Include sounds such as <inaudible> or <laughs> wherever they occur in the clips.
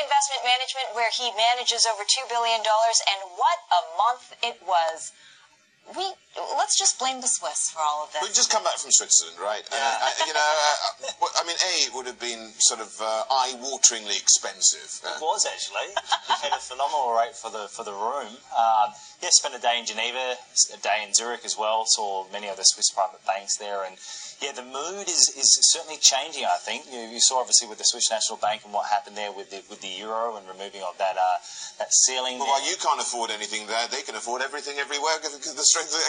Investment Management, where he manages over $2 billion, and what a month it was we let's just blame the Swiss for all of this. We've just come back from Switzerland, right? Yeah. Uh, I, you know, uh, I mean, a it would have been sort of uh, eye-wateringly expensive. It was actually. we had a phenomenal rate for the for the room. Um, yeah, spent a day in Geneva, a day in Zurich as well. Saw many other Swiss private banks there, and yeah, the mood is, is certainly changing. I think you, you, saw obviously with the Swiss National Bank and what happened there with the with the euro and removing of that uh, that ceiling. Well, while you can't afford anything there, they can afford everything everywhere because the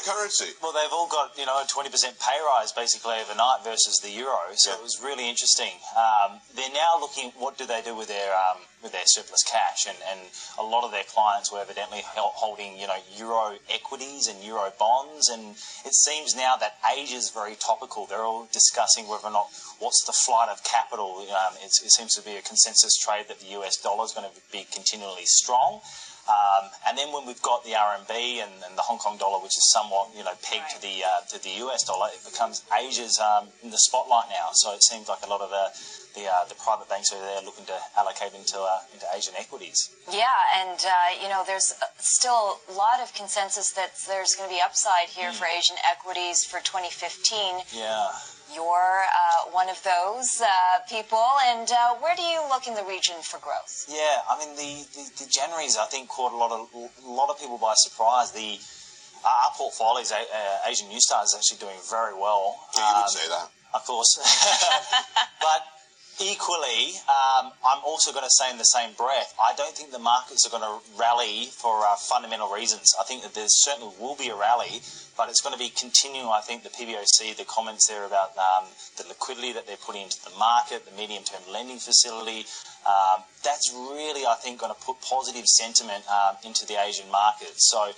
currency. Well, they've all got you know a twenty percent pay rise basically overnight versus the euro, so yeah. it was really interesting. Um, they're now looking what do they do with their um, with their surplus cash, and, and a lot of their clients were evidently holding, you know, euro equities and euro bonds, and it seems now that Asia is very topical. They're all discussing whether or not what's the flight of capital. Um, it seems to be a consensus trade that the US dollar is going to be continually strong. Um, and then when we've got the RMB and, and, the Hong Kong dollar, which is somewhat you know pegged to the uh, to the US dollar, it becomes Asia's um, in the spotlight now. So it seems like a lot of the the, uh, the private banks are there looking to allocate into uh, into Asian equities. Yeah, and uh, you know there's still a lot of consensus that there's going to be upside here mm. for Asian equities for 2015. Yeah. You're uh, one of those uh, people, and uh, where do you look in the region for growth? Yeah, I mean the, the, the January's I think caught a lot of a lot of people by surprise. The our portfolios, Asian New Stars, is actually doing very well. Yeah, you um, would say that. Of course, <laughs> but Equally, um, I'm also going to say in the same breath, I don't think the markets are going to rally for uh, fundamental reasons. I think that there certainly will be a rally, but it's going to be continuing. I think the PBOC, the comments there about um, the liquidity that they're putting into the market, the medium-term lending facility, um, that's really, I think, going to put positive sentiment um, into the Asian market. So.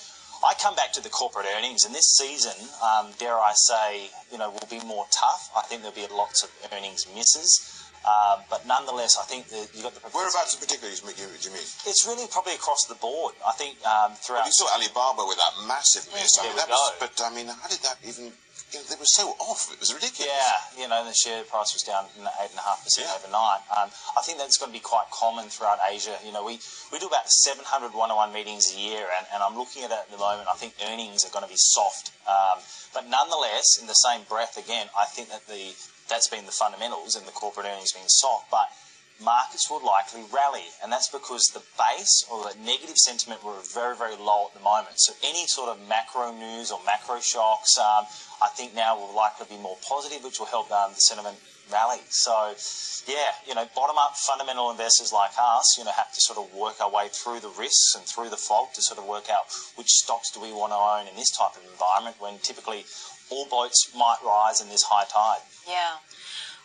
I come back to the corporate earnings, and this season, um, dare I say, you know, will be more tough. I think there'll be lots of earnings misses. Um, but nonetheless, I think that you got the. Whereabouts in particular do you mean? It's really probably across the board. I think um, throughout. Well, you saw Alibaba with that massive miss. I mean, that was, but I mean, how did that even? You know, they were so off. It was ridiculous. Yeah, you know, the share price was down eight and a half percent overnight. Um, I think that's going to be quite common throughout Asia. You know, we, we do about 700 one-on-one meetings a year, and, and I'm looking at it at the moment. I think earnings are going to be soft, um, but nonetheless, in the same breath, again, I think that the that's been the fundamentals and the corporate earnings being soft, but markets will likely rally, and that's because the base or the negative sentiment were very, very low at the moment. So any sort of macro news or macro shocks, um, I think now will likely be more positive, which will help um, the sentiment rally. So, yeah, you know, bottom up fundamental investors like us, you know, have to sort of work our way through the risks and through the fog to sort of work out which stocks do we want to own in this type of environment when typically all boats might rise in this high tide. Yeah.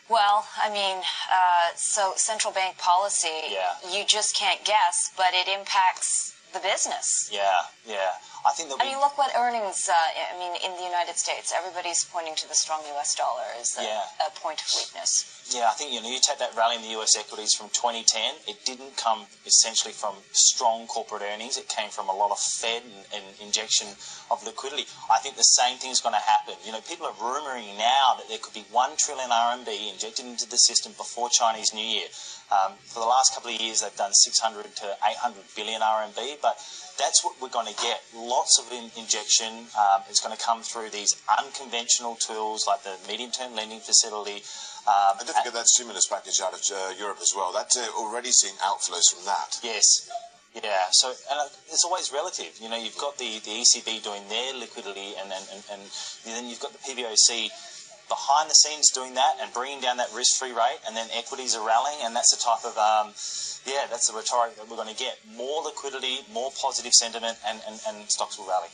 Well, I mean, uh, so central bank policy, yeah. you just can't guess, but it impacts the business. Yeah, yeah. I think that. I mean, look what earnings. Uh, I mean, in the United States, everybody's pointing to the strong U.S. dollar as a, yeah. a point of weakness. Yeah, I think you know you take that rally in the U.S. equities from 2010. It didn't come essentially from strong corporate earnings. It came from a lot of Fed and, and injection of liquidity. I think the same thing's going to happen. You know, people are rumoring now that there could be one trillion RMB injected into the system before Chinese New Year. Um, for the last couple of years, they've done 600 to 800 billion RMB, but that's what we're going to get. Lots of in- injection. Um, it's going to come through these unconventional tools like the medium term lending facility. Um, and don't forget that stimulus package out of uh, Europe as well. That's uh, already seeing outflows from that. Yes. Yeah, so and uh, it's always relative. You know, you've got the, the ECB doing their liquidity, and, and, and, and then you've got the PBOC behind the scenes doing that and bringing down that risk free rate, and then equities are rallying, and that's the type of um, yeah, that's the rhetoric that we're going to get. More liquidity, more positive sentiment, and, and, and stocks will rally.